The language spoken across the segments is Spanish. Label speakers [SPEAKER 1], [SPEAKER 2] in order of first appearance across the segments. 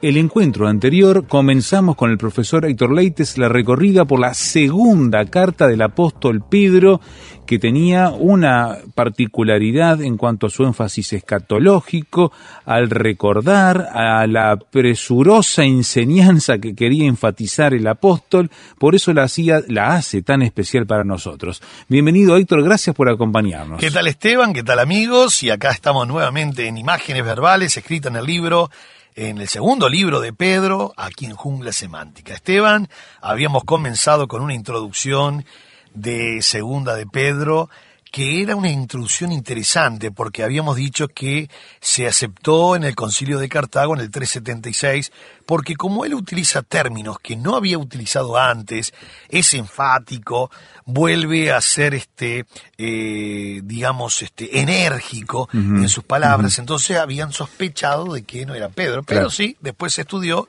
[SPEAKER 1] El encuentro anterior comenzamos con el profesor Héctor Leites la recorrida por la segunda carta del apóstol Pedro que tenía una particularidad en cuanto a su énfasis escatológico, al recordar a la presurosa enseñanza que quería enfatizar el apóstol, por eso la hacía, la hace tan especial para nosotros. Bienvenido Héctor, gracias por acompañarnos.
[SPEAKER 2] ¿Qué tal Esteban? ¿Qué tal amigos? Y acá estamos nuevamente en imágenes verbales escritas en el libro, en el segundo libro de Pedro, aquí en Jungla Semántica. Esteban, habíamos comenzado con una introducción de segunda de Pedro, que era una introducción interesante porque habíamos dicho que se aceptó en el concilio de Cartago en el 376, porque como él utiliza términos que no había utilizado antes, es enfático, vuelve a ser este, eh, digamos, este, enérgico en sus palabras, entonces habían sospechado de que no era Pedro, pero
[SPEAKER 1] Claro.
[SPEAKER 2] sí, después se estudió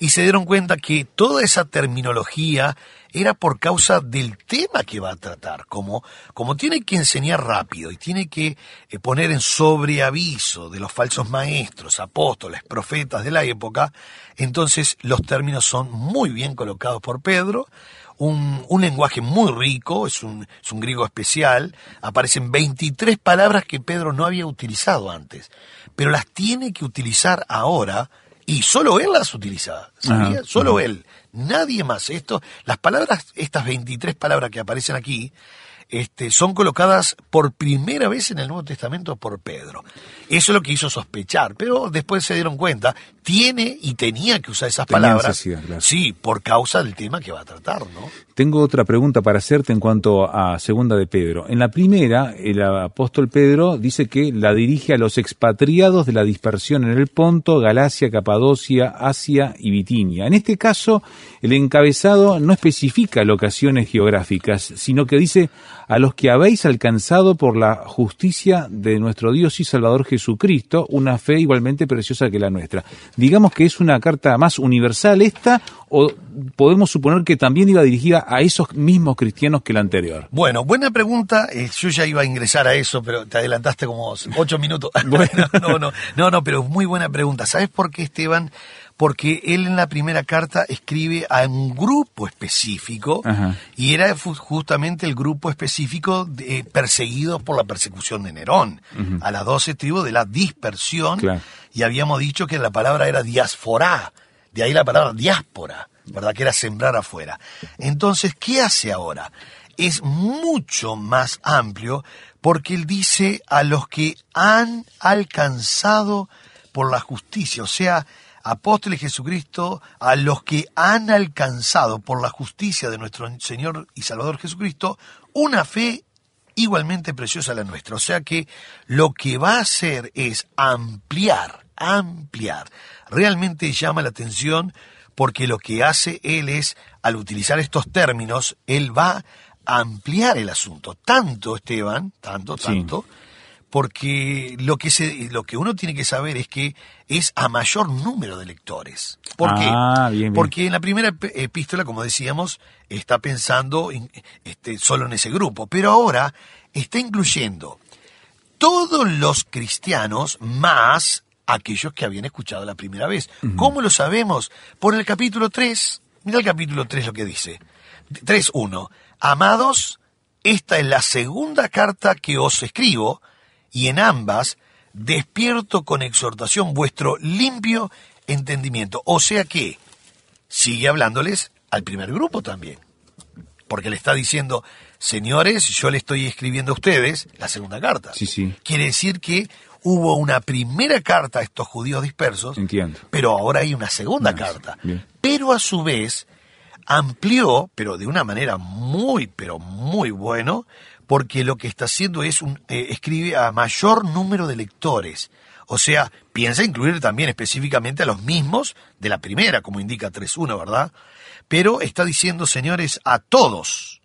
[SPEAKER 2] y se dieron cuenta que toda esa terminología era por causa del tema que va a tratar. Como, como tiene que enseñar rápido y tiene que eh, poner en sobreaviso de los falsos maestros, apóstoles, profetas de la época, entonces los términos son muy bien colocados por Pedro. Un, un lenguaje muy rico, es un, es un griego especial, aparecen 23 palabras que Pedro no había utilizado antes, pero las tiene que utilizar ahora y solo él las utiliza, ¿sabía?
[SPEAKER 1] Ajá.
[SPEAKER 2] Solo él, nadie más. Esto, las palabras, estas 23 palabras que aparecen aquí, este, son colocadas por primera vez en el Nuevo Testamento por Pedro. Eso es lo que hizo sospechar, pero después se dieron cuenta, tiene y tenía que usar esas
[SPEAKER 1] Tenía
[SPEAKER 2] palabras.
[SPEAKER 1] claro.
[SPEAKER 2] Sí, por causa del tema que va a tratar, ¿no?
[SPEAKER 1] Tengo otra pregunta para hacerte en cuanto a Segunda de Pedro. En la primera, el apóstol Pedro dice que la dirige a los expatriados de la dispersión en el Ponto, Galacia, Capadocia, Asia y Bitinia. En este caso, el encabezado no especifica locaciones geográficas, sino que dice a los que habéis alcanzado por la justicia de nuestro Dios y Salvador Jesucristo, una fe igualmente preciosa que la nuestra. Digamos que es una carta más universal esta, o podemos suponer que también iba dirigida a esos mismos cristianos que la anterior.
[SPEAKER 2] Bueno, buena pregunta. Eh, yo ya iba a ingresar a eso, pero te adelantaste como ocho minutos. Bueno, no, no, no, no, pero muy buena pregunta. ¿Sabes por qué, Esteban? Porque él en la primera carta escribe a un grupo específico
[SPEAKER 1] Ajá.
[SPEAKER 2] y era justamente el grupo específico de, eh, perseguidos por la persecución de Nerón, a las doce tribus de la dispersión.
[SPEAKER 1] Claro.
[SPEAKER 2] Y habíamos dicho que la palabra era diáspora, de ahí la palabra diáspora, ¿verdad? Que era sembrar afuera. Entonces, ¿qué hace ahora? Es mucho más amplio porque él dice a los que han alcanzado por la justicia, o sea, apóstoles Jesucristo, a los que han alcanzado por la justicia de nuestro Señor y Salvador Jesucristo, una fe igualmente preciosa a la nuestra. O sea que lo que va a hacer es ampliar, ampliar. Realmente llama la atención porque lo que hace él es, al utilizar estos términos, él va a ampliar el asunto. Tanto, Esteban, tanto,
[SPEAKER 1] Sí.
[SPEAKER 2] tanto, porque lo que, se, lo que uno tiene que saber es que es a mayor número de lectores. ¿Por qué?
[SPEAKER 1] Ah, bien, bien.
[SPEAKER 2] Porque en la primera ep- epístola, como decíamos, está pensando en, este, solo en ese grupo, pero ahora está incluyendo todos los cristianos más aquellos que habían escuchado la primera vez. ¿Cómo lo sabemos? Por el capítulo 3. Mira el capítulo 3 lo que dice. 3.1. Amados, esta es la segunda carta que os escribo, y en ambas despierto con exhortación vuestro limpio entendimiento. O sea que sigue hablándoles al primer grupo también. Porque le está diciendo, señores, yo le estoy escribiendo a ustedes la segunda carta.
[SPEAKER 1] Sí, sí.
[SPEAKER 2] Quiere decir que hubo una primera carta a estos judíos dispersos,
[SPEAKER 1] Entiendo.
[SPEAKER 2] pero ahora hay una segunda carta.
[SPEAKER 1] bien.
[SPEAKER 2] Pero a su vez amplió, pero de una manera muy, pero muy bueno, porque lo que está haciendo es un, eh, escribe a mayor número de lectores. O sea, piensa incluir también específicamente a los mismos de la primera, como indica 3.1, ¿verdad? Pero está diciendo, señores, a todos,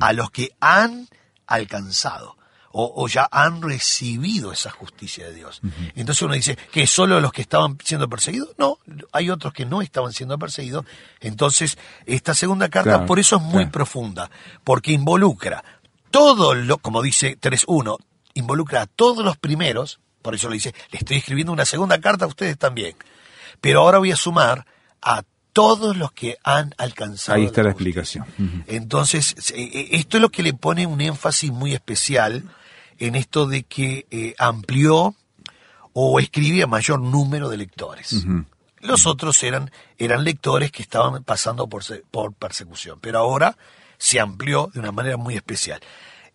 [SPEAKER 2] a los que han alcanzado o, o ya han recibido esa justicia de Dios. Entonces uno dice que solo los que estaban siendo perseguidos, no, hay otros que no estaban siendo perseguidos. Entonces, esta segunda carta
[SPEAKER 1] Claro,
[SPEAKER 2] por eso es muy
[SPEAKER 1] claro.
[SPEAKER 2] profunda, porque involucra todo lo, como dice 3.1, involucra a todos los primeros, por eso le dice, le estoy escribiendo una segunda carta a ustedes también. Pero ahora voy a sumar a todos los que han alcanzado.
[SPEAKER 1] Ahí está la explicación.
[SPEAKER 2] Entonces, eh, eh, esto es lo que le pone un énfasis muy especial en esto de que eh, amplió o escribe a mayor número de lectores. Los otros eran, eran lectores que estaban pasando por, por persecución, pero ahora se amplió de una manera muy especial.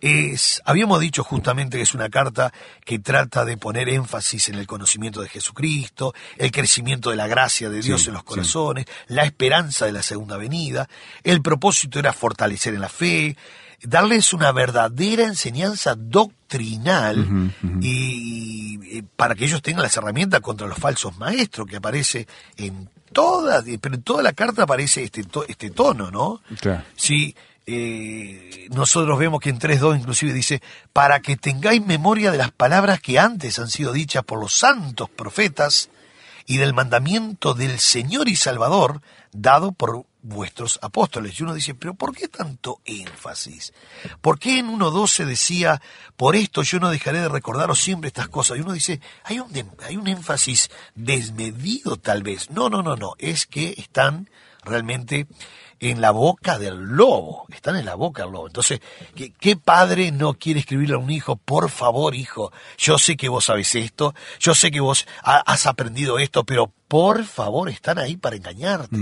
[SPEAKER 2] Es, habíamos dicho justamente que es una carta que trata de poner énfasis en el conocimiento de Jesucristo, el crecimiento de la gracia de Dios
[SPEAKER 1] Sí,
[SPEAKER 2] en los
[SPEAKER 1] sí.
[SPEAKER 2] corazones, la esperanza de la segunda venida. El propósito era fortalecer en la fe, darles una verdadera enseñanza doctrinal y, y para que ellos tengan las herramientas contra los falsos maestros que aparece en toda, pero en toda la carta aparece este, este tono, ¿no?
[SPEAKER 1] Claro.
[SPEAKER 2] Sí, eh, nosotros vemos que en 3.2 inclusive dice, para que tengáis memoria de las palabras que antes han sido dichas por los santos profetas y del mandamiento del Señor y Salvador dado por vuestros apóstoles. Y uno dice, pero ¿por qué tanto énfasis? ¿Por qué en 1.12 decía, por esto yo no dejaré de recordaros siempre estas cosas? Y uno dice, hay un, hay un énfasis desmedido tal vez. No, no, no, no, es que están realmente en la boca del lobo, están en la boca del lobo. Entonces, ¿qué, qué padre no quiere escribirle a un hijo, por favor, hijo, yo sé que vos sabes esto, yo sé que vos ha- has aprendido esto, pero por favor, están ahí para engañarte.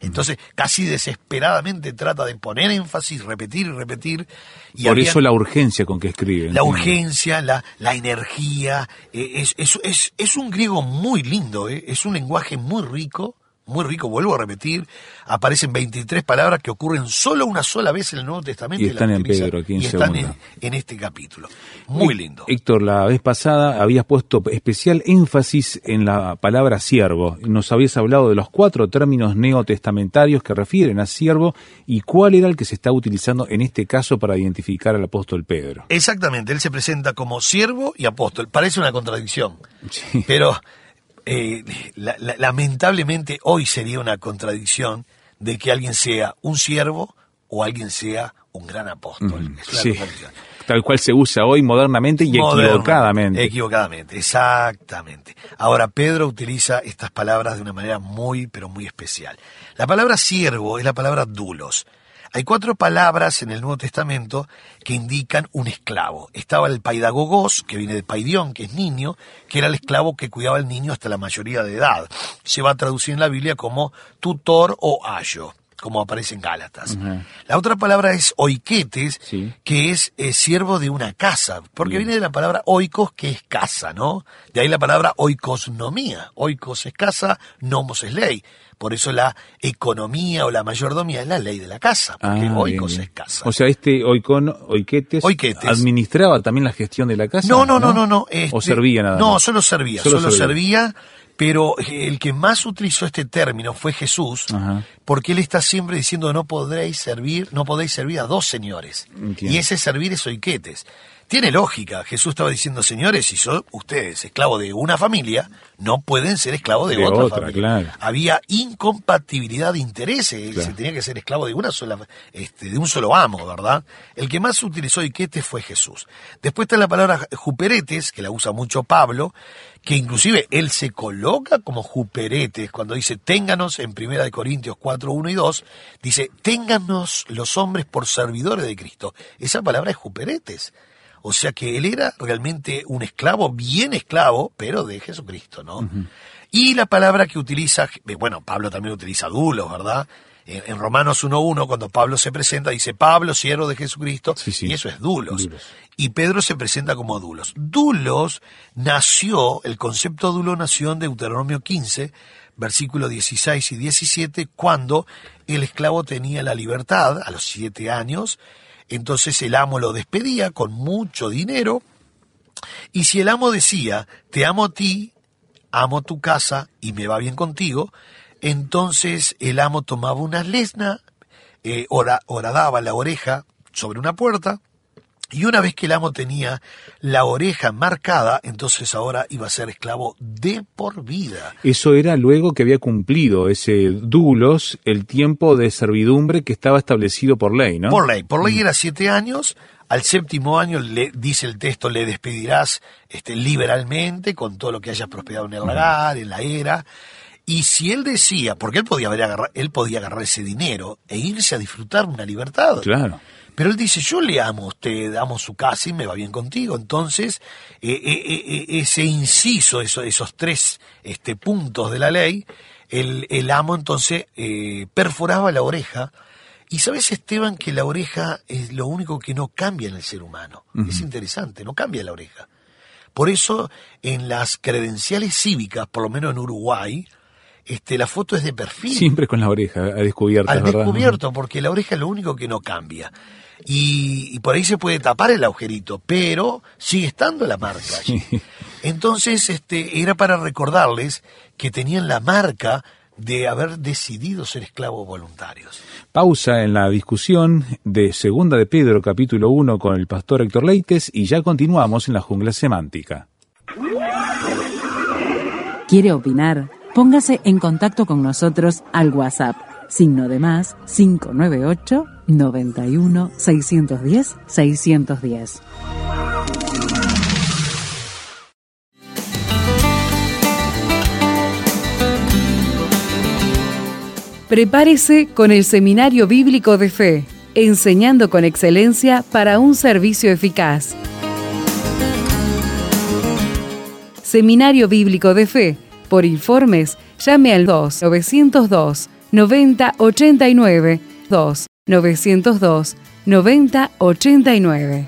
[SPEAKER 2] Entonces, casi desesperadamente trata de poner énfasis, repetir y repetir. Y
[SPEAKER 1] Por eso la urgencia con que escribe.
[SPEAKER 2] la urgencia, la, la energía, eh, es, es, es, es un griego muy lindo, eh, es un lenguaje muy rico, muy rico, vuelvo a repetir, aparecen 23 palabras que ocurren solo una sola vez en el Nuevo Testamento.
[SPEAKER 1] Y están en Pedro, aquí en
[SPEAKER 2] y están en, en este capítulo. Muy lindo.
[SPEAKER 1] Héctor, la vez pasada habías puesto especial énfasis en la palabra siervo. Nos habías hablado de los cuatro términos neotestamentarios que refieren a siervo y cuál era el que se está utilizando en este caso para identificar al apóstol Pedro.
[SPEAKER 2] Exactamente, él se presenta como siervo y apóstol. Parece una contradicción,
[SPEAKER 1] Sí.
[SPEAKER 2] pero eh, la- la- lamentablemente hoy sería una contradicción de que alguien sea un siervo o alguien sea un gran apóstol. Es una
[SPEAKER 1] Sí. Tal cual se usa hoy modernamente y
[SPEAKER 2] Moderno,
[SPEAKER 1] equivocadamente.
[SPEAKER 2] Equivocadamente, exactamente. Ahora, Pedro utiliza estas palabras de una manera muy, pero muy especial. La palabra siervo es la palabra dulos. Hay cuatro palabras en el Nuevo Testamento que indican un esclavo. Estaba el paidagogos, que viene de paidión, que es niño, que era el esclavo que cuidaba al niño hasta la mayoría de edad. Se va a traducir en la Biblia como tutor o ayo, como aparece en Gálatas. La otra palabra es oiquetes,
[SPEAKER 1] Sí.
[SPEAKER 2] que es eh, siervo de una casa, porque viene de la palabra oikos, que es casa, ¿no? De ahí la palabra oikosnomía. Oikos es casa, nomos es ley. Por eso la economía o la mayordomía es la ley de la casa, porque
[SPEAKER 1] Ah,
[SPEAKER 2] oikos
[SPEAKER 1] bien, bien.
[SPEAKER 2] es casa.
[SPEAKER 1] O sea, este oiquetes,
[SPEAKER 2] Oiquetes.
[SPEAKER 1] administraba también la gestión de la casa.
[SPEAKER 2] no, no, no, no, no.
[SPEAKER 1] o
[SPEAKER 2] este,
[SPEAKER 1] servía nada
[SPEAKER 2] No,
[SPEAKER 1] más?
[SPEAKER 2] solo servía,
[SPEAKER 1] Solo
[SPEAKER 2] solo,
[SPEAKER 1] servía.
[SPEAKER 2] servía. Pero el que más utilizó este término fue Jesús,
[SPEAKER 1] Ajá.
[SPEAKER 2] porque él está siempre diciendo no podréis servir, no podéis servir a dos señores.
[SPEAKER 1] Entiendo.
[SPEAKER 2] Y ese servir es oiquetes. Tiene lógica. Jesús estaba diciendo, señores, si son ustedes esclavos de una familia, no pueden ser esclavos de,
[SPEAKER 1] De
[SPEAKER 2] otra,
[SPEAKER 1] otra,
[SPEAKER 2] familia.
[SPEAKER 1] claro.
[SPEAKER 2] Había incompatibilidad de intereses.
[SPEAKER 1] Claro.
[SPEAKER 2] Se tenía que ser esclavo de una sola, este, de un solo amo, ¿verdad? El que más utilizó oiquetes fue Jesús. Después está la palabra juperetes, que la usa mucho Pablo, que inclusive él se coloca como juperetes cuando dice ténganos en Primera de Corintios 4, 1 y 2, dice ténganos los hombres por servidores de Cristo. Esa palabra es juperetes. O sea que él era realmente un esclavo, bien esclavo, pero de Jesucristo, ¿no? Y la palabra que utiliza, eh, bueno, Pablo también utiliza dulos, ¿verdad? En, en Romanos 1.1, cuando Pablo se presenta, dice Pablo, siervo de Jesucristo,
[SPEAKER 1] Sí, sí.
[SPEAKER 2] y eso es dulos.
[SPEAKER 1] Dulos.
[SPEAKER 2] Y Pedro se presenta como dulos. Dulos nació, el concepto dulo nació en Deuteronomio 15, versículos 16 y 17, cuando el esclavo tenía la libertad a los siete años, entonces el amo lo despedía con mucho dinero, y si el amo decía, te amo a ti, amo tu casa y me va bien contigo, entonces el amo tomaba una lesna, eh, hora- horadaba la oreja sobre una puerta, y una vez que el amo tenía la oreja marcada, entonces ahora iba a ser esclavo de por vida.
[SPEAKER 1] Eso era luego que había cumplido ese dulos el tiempo de servidumbre que estaba establecido por ley, ¿no?
[SPEAKER 2] Por ley. Por ley era siete años. Al séptimo año, le, dice el texto, le despedirás este, liberalmente con todo lo que hayas prosperado en el lagar, en la era. Y si él decía, porque él podía, haber agarra- él podía agarrar ese dinero e irse a disfrutar una libertad.
[SPEAKER 1] Claro.
[SPEAKER 2] Pero él dice, yo le amo a usted, amo su casa y me va bien contigo. Entonces, eh, eh, eh, ese inciso, eso- esos tres este, puntos de la ley, el, el amo entonces eh, perforaba la oreja. Y sabes, Esteban, que la oreja es lo único que no cambia en el ser humano. Es interesante, no cambia la oreja. Por eso, en las credenciales cívicas, por lo menos en Uruguay, este, la foto es de perfil
[SPEAKER 1] Siempre con la oreja a descubierta,
[SPEAKER 2] al
[SPEAKER 1] ¿verdad?
[SPEAKER 2] descubierto, porque la oreja es lo único que no cambia. Y, y por ahí se puede tapar el agujerito, pero sigue estando la marca. allí. Entonces, este, era para recordarles que tenían la marca de haber decidido ser esclavos voluntarios.
[SPEAKER 1] Pausa en la discusión de Segunda de Pedro, capítulo 1, con el pastor Héctor Leites y ya continuamos en la jungla semántica.
[SPEAKER 3] ¿Quiere opinar? Póngase en contacto con nosotros al WhatsApp, signo de más 598 91 610 610.
[SPEAKER 4] Prepárese con el Seminario Bíblico de Fe, enseñando con excelencia para un servicio eficaz. Seminario Bíblico de Fe. Por informes, llame al 2 902 90 89 2 902 90 89.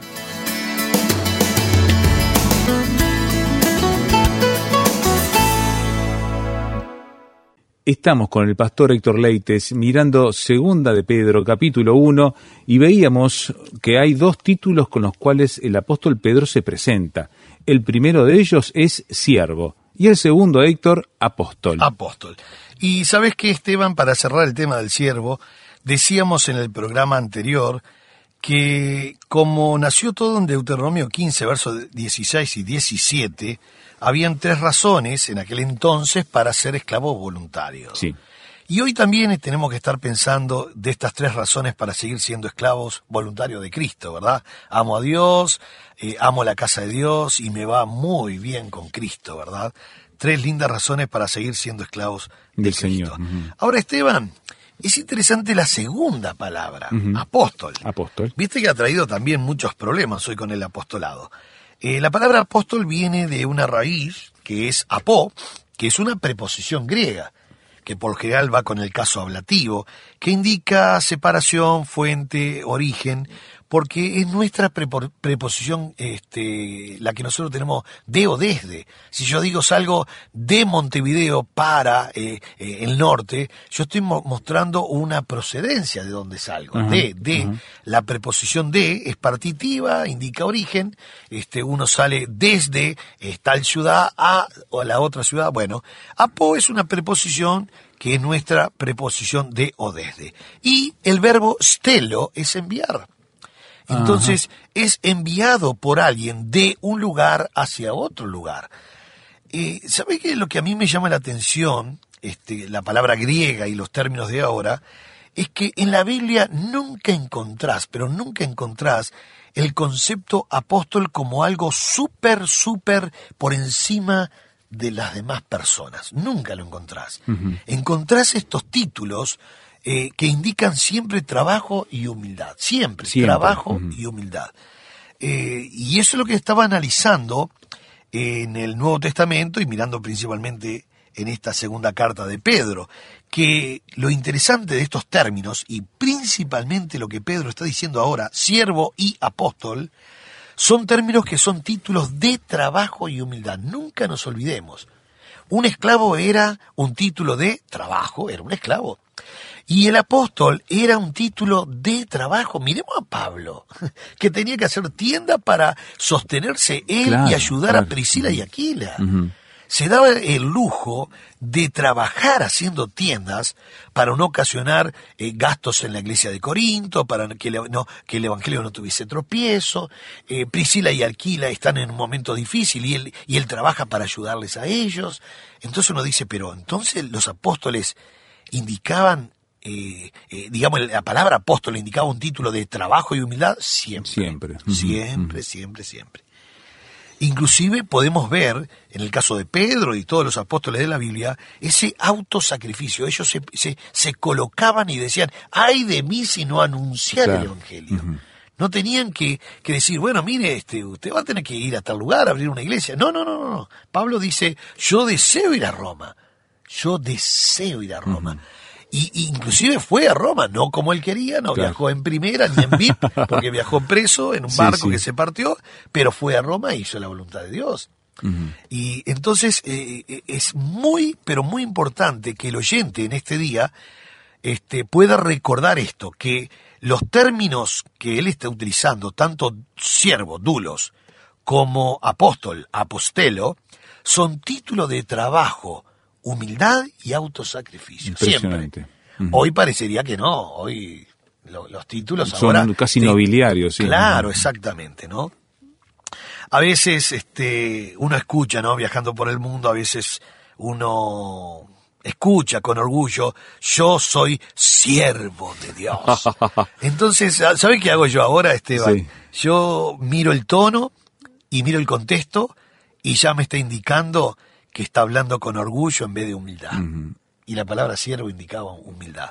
[SPEAKER 1] Estamos con el pastor Héctor Leites mirando Segunda de Pedro, capítulo 1, y veíamos que hay dos títulos con los cuales el apóstol Pedro se presenta. El primero de ellos es siervo y el segundo, Héctor, apóstol.
[SPEAKER 2] Apóstol. Y sabes que, Esteban, para cerrar el tema del siervo, decíamos en el programa anterior que como nació todo en Deuteronomio 15, versos 16 y 17, habían tres razones en aquel entonces para ser esclavos voluntarios.
[SPEAKER 1] Sí.
[SPEAKER 2] Y hoy también tenemos que estar pensando de estas tres razones para seguir siendo esclavos voluntarios de Cristo, ¿verdad? Amo a Dios, eh, amo la casa de Dios y me va muy bien con Cristo, ¿verdad? Tres lindas razones para seguir siendo esclavos de
[SPEAKER 1] Del
[SPEAKER 2] Cristo.
[SPEAKER 1] Señor.
[SPEAKER 2] Ahora, Esteban, es interesante la segunda palabra, apóstol.
[SPEAKER 1] Apóstol.
[SPEAKER 2] Viste que ha traído también muchos problemas hoy con el apostolado. Eh, la palabra apóstol viene de una raíz que es apó, que es una preposición griega, que por general va con el caso ablativo, que indica separación, fuente, origen, porque es nuestra prepo- preposición este, la que nosotros tenemos de o desde. Si yo digo salgo de Montevideo para eh, eh, el norte, yo estoy mo- mostrando una procedencia de donde salgo, de, de. La preposición de es partitiva, indica origen, este, uno sale desde eh, tal ciudad a, o a la otra ciudad. Bueno, apo es una preposición que es nuestra preposición de o desde. Y el verbo stelo es enviar. Entonces, es enviado por alguien de un lugar hacia otro lugar. Eh, ¿Sabe qué? Lo que a mí me llama la atención, este, la palabra griega y los términos de ahora, es que en la Biblia nunca encontrás, pero nunca encontrás el concepto apóstol como algo súper, súper por encima de las demás personas. Nunca lo encontrás. Encontrás estos títulos eh, que indican siempre trabajo y humildad. Siempre,
[SPEAKER 1] Siempre.
[SPEAKER 2] trabajo y humildad. Eh, y eso es lo que estaba analizando en el Nuevo Testamento y mirando principalmente en esta segunda carta de Pedro, que lo interesante de estos términos, y principalmente lo que Pedro está diciendo ahora, siervo y apóstol, son términos que son títulos de trabajo y humildad. Nunca nos olvidemos. Un esclavo era un título de trabajo, era un esclavo. Y el apóstol era un título de trabajo. Miremos a Pablo, que tenía que hacer tienda para sostenerse él y ayudar a Priscila y Aquila se daba el lujo de trabajar haciendo tiendas para no ocasionar eh, gastos en la iglesia de Corinto, para que, no, que el evangelio no tuviese tropiezo. Eh, Priscila y Alquila están en un momento difícil y él, y él trabaja para ayudarles a ellos. Entonces uno dice, pero entonces los apóstoles indicaban eh, digamos, la palabra apóstol indicaba un título de trabajo y humildad siempre. Siempre. Siempre, siempre, siempre. Inclusive podemos ver, en el caso de Pedro y todos los apóstoles de la Biblia, ese autosacrificio. Ellos se, se, colocaban y decían, ay de mí si no anunciar el Evangelio. No tenían que, que, decir, bueno, mire, este, usted va a tener que ir a tal lugar, a abrir una iglesia. No, no, no, no. Pablo dice, yo deseo ir a Roma. Yo deseo ir a Roma. Y, inclusive fue a Roma, no como él quería, no viajó en primera ni en VIP, porque viajó preso en un barco que se partió, pero fue a Roma e hizo la voluntad de Dios. Y entonces eh, eh, es muy, pero muy importante que el oyente en este día este, pueda recordar esto, que los términos que él está utilizando, tanto siervo, dulos, como apóstol, apostelo, son títulos de trabajo humildad y autosacrificio. Siempre. Hoy parecería que no, hoy los títulos
[SPEAKER 1] son casi nobiliarios, sí.
[SPEAKER 2] Claro, exactamente, ¿no? A veces este uno escucha, ¿no? Viajando por el mundo, a veces uno escucha con orgullo, yo soy siervo de Dios. Entonces, ¿sabe qué hago yo ahora, Esteban? Yo miro el tono y miro el contexto y ya me está indicando que está hablando con orgullo en vez de humildad. Y la palabra siervo indicaba humildad.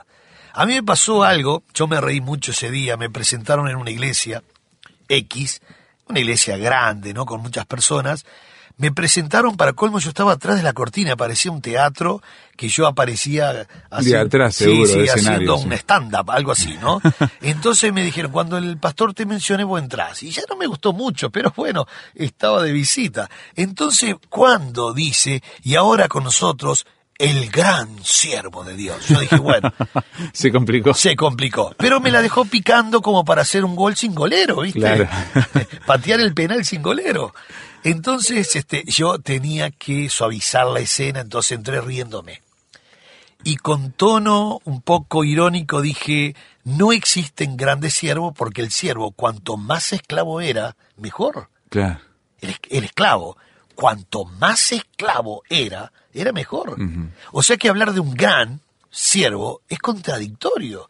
[SPEAKER 2] A mí me pasó algo, yo me reí mucho ese día, me presentaron en una iglesia X, una iglesia grande, ¿no? Con muchas personas, me presentaron para colmo, yo estaba atrás de la cortina, parecía un teatro que yo aparecía haciendo un stand-up, algo así, ¿no? Entonces me dijeron, cuando el pastor te mencione, vos entrás. Y ya no me gustó mucho, pero bueno, estaba de visita. Entonces, cuando dice, y ahora con nosotros, el gran siervo de Dios. Yo dije, bueno.
[SPEAKER 1] se complicó.
[SPEAKER 2] Se complicó. Pero me la dejó picando como para hacer un gol sin golero, ¿viste? Patear el penal sin golero. Entonces, este, yo tenía que suavizar la escena, entonces entré riéndome. Y con tono un poco irónico dije, no existen grandes siervos porque el siervo, cuanto más esclavo era, mejor.
[SPEAKER 1] Claro.
[SPEAKER 2] El, esclavo, cuanto más esclavo era, era mejor. O sea que hablar de un gran siervo es contradictorio.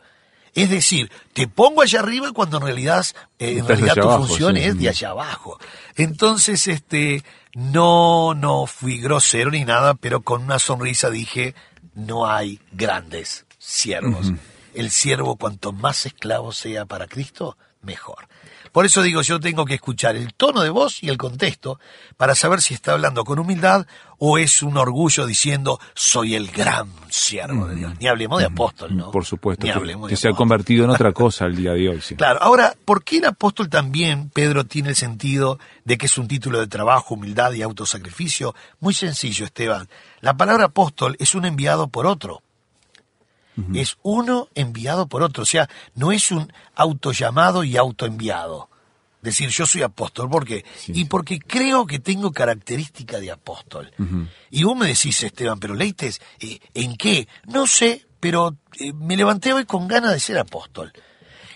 [SPEAKER 2] Es decir, te pongo allá arriba cuando en realidad, eh, en realidad tu función es de allá abajo. Entonces, este, no, no fui grosero ni nada, pero con una sonrisa dije, no hay grandes siervos. El siervo, cuanto más esclavo sea para Cristo, mejor. Por eso digo, yo tengo que escuchar el tono de voz y el contexto para saber si está hablando con humildad o es un orgullo diciendo soy el gran siervo de Dios. Ni hablemos de apóstol, ¿no?
[SPEAKER 1] Por supuesto, que, se ha convertido en otra cosa el día de hoy. Sí.
[SPEAKER 2] Claro, ahora, ¿por qué el apóstol también, Pedro, tiene el sentido de que es un título de trabajo, humildad y autosacrificio? Muy sencillo, Esteban. La palabra apóstol es un enviado por otro es uno enviado por otro, o sea, no es un autollamado y autoenviado. Decir, yo soy apóstol, ¿por qué? y porque creo que tengo característica de apóstol. Y vos me decís, Esteban, pero Leites, eh, ¿en qué? No sé, pero eh, me levanté hoy con ganas de ser apóstol.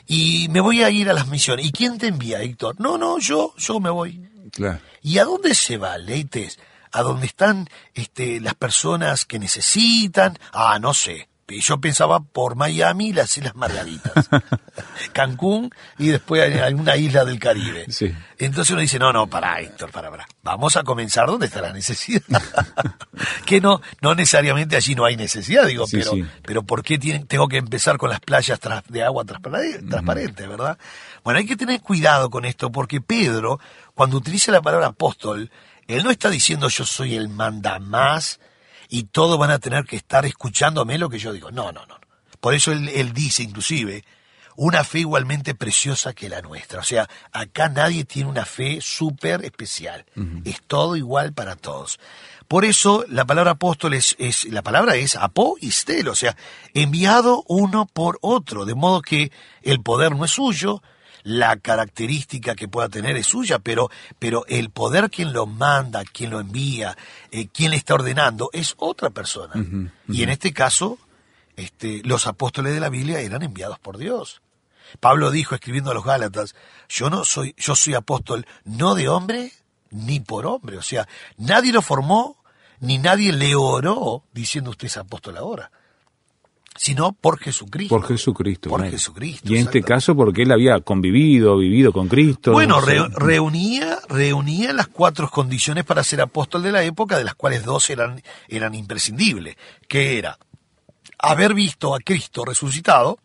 [SPEAKER 2] Y me voy a ir a las misiones. ¿Y quién te envía, Héctor? No, no, yo, yo me voy.
[SPEAKER 1] Claro.
[SPEAKER 2] ¿Y a dónde se va, Leites? ¿A dónde están este, las personas que necesitan? Ah, no sé. Y yo pensaba por Miami y las Islas Margaritas, Cancún y después alguna isla del Caribe. Entonces uno dice, no, no, para Héctor, para, para. Vamos a comenzar donde está la necesidad. que no, no necesariamente allí no hay necesidad, digo, pero, pero ¿por qué tienen, tengo que empezar con las playas de agua transparente, verdad? Bueno, hay que tener cuidado con esto porque Pedro, cuando utiliza la palabra apóstol, él no está diciendo yo soy el mandamás y todos van a tener que estar escuchándome lo que yo digo. No, no, no. Por eso él, él dice inclusive, una fe igualmente preciosa que la nuestra. O sea, acá nadie tiene una fe súper especial. Es todo igual para todos. Por eso la palabra apóstol es, es la palabra es apó y stel, o sea, enviado uno por otro, de modo que el poder no es suyo, la característica que pueda tener es suya, pero, pero el poder quien lo manda, quien lo envía, eh, quien le está ordenando, es otra persona. Y en este caso, este, los apóstoles de la Biblia eran enviados por Dios. Pablo dijo escribiendo a los Gálatas, yo no soy, yo soy apóstol no de hombre ni por hombre. O sea, nadie lo formó, ni nadie le oró diciendo usted es apóstol ahora sino por Jesucristo.
[SPEAKER 1] Por Jesucristo.
[SPEAKER 2] Por Jesucristo.
[SPEAKER 1] Y en este caso porque él había convivido, vivido con Cristo.
[SPEAKER 2] Bueno, reunía, reunía las cuatro condiciones para ser apóstol de la época, de las cuales dos eran, eran imprescindibles, que era haber visto a Cristo resucitado,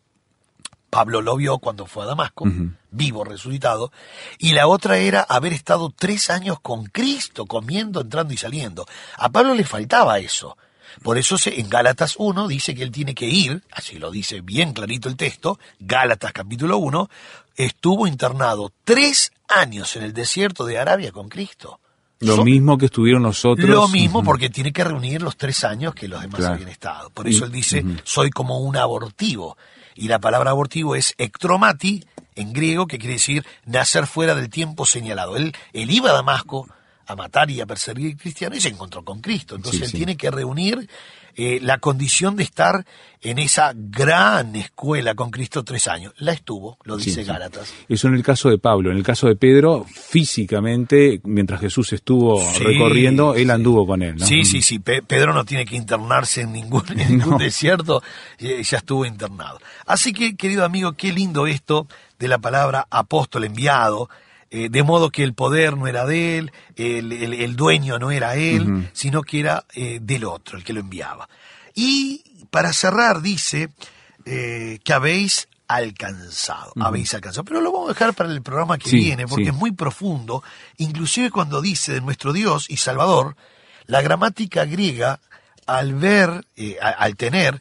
[SPEAKER 2] Pablo lo vio cuando fue a Damasco, vivo, resucitado, y la otra era haber estado tres años con Cristo, comiendo, entrando y saliendo. A Pablo le faltaba eso. Por eso se, en Gálatas 1 dice que él tiene que ir, así lo dice bien clarito el texto, Gálatas capítulo 1, estuvo internado tres años en el desierto de Arabia con Cristo.
[SPEAKER 1] Lo mismo que estuvieron nosotros.
[SPEAKER 2] Lo mismo porque tiene que reunir los tres años que los demás habían estado. Por eso él dice, soy como un abortivo. Y la palabra abortivo es ectromati, en griego, que quiere decir nacer fuera del tiempo señalado. Él, él iba a Damasco, a matar y a perseguir cristianos y se encontró con Cristo. Entonces él tiene que reunir eh, la condición de estar en esa gran escuela con Cristo tres años. La estuvo, lo dice Gálatas.
[SPEAKER 1] Eso en el caso de Pablo. En el caso de Pedro, físicamente, mientras Jesús estuvo recorriendo, él anduvo con él.
[SPEAKER 2] Sí, sí, sí. Pedro no tiene que internarse en ningún, ningún desierto, eh, ya estuvo internado. Así que, querido amigo, qué lindo esto de la palabra apóstol enviado eh, de modo que el poder no era de él, el, dueño no era él, sino que era eh, del otro, el que lo enviaba. Y para cerrar dice eh, que habéis alcanzado, habéis alcanzado. Pero lo vamos a dejar para el programa que viene, porque es muy profundo, inclusive cuando dice de nuestro Dios y Salvador, la gramática griega, al ver, al tener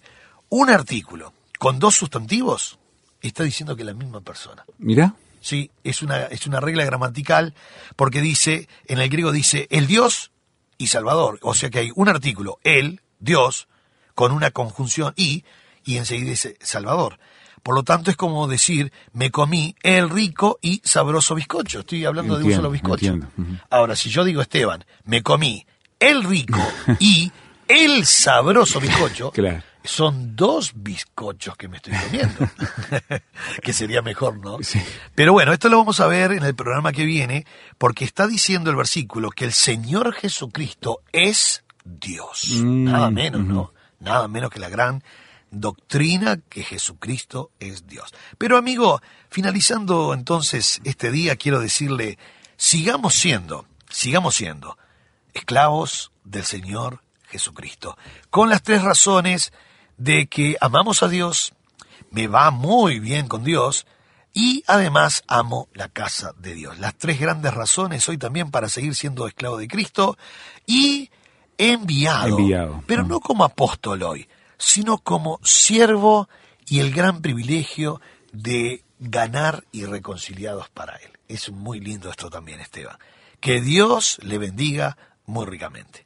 [SPEAKER 2] un artículo con dos sustantivos, está diciendo que es la misma persona.
[SPEAKER 1] Mira.
[SPEAKER 2] ¿Sí? Es una, es una regla gramatical porque dice, en el griego dice el Dios y Salvador. O sea que hay un artículo, el, Dios, con una conjunción y, y enseguida dice Salvador. Por lo tanto, es como decir, me comí el rico y sabroso bizcocho. Estoy hablando de un solo bizcocho. Ahora, si yo digo, Esteban, me comí el rico y el sabroso bizcocho, claro son dos bizcochos que me estoy comiendo. que sería mejor, ¿no? Pero bueno, esto lo vamos a ver en el programa que viene, porque está diciendo el versículo que el Señor Jesucristo es Dios. Mm, Nada menos, ¿no? Nada menos que la gran doctrina que Jesucristo es Dios. Pero amigo, finalizando entonces este día, quiero decirle, sigamos siendo, sigamos siendo esclavos del Señor Jesucristo, con las tres razones de que amamos a Dios, me va muy bien con Dios y además amo la casa de Dios. Las tres grandes razones hoy también para seguir siendo esclavo de Cristo y enviado, pero no como apóstol hoy, sino como siervo y el gran privilegio de ganar y reconciliados para Él. Es muy lindo esto también, Esteban. Que Dios le bendiga muy ricamente.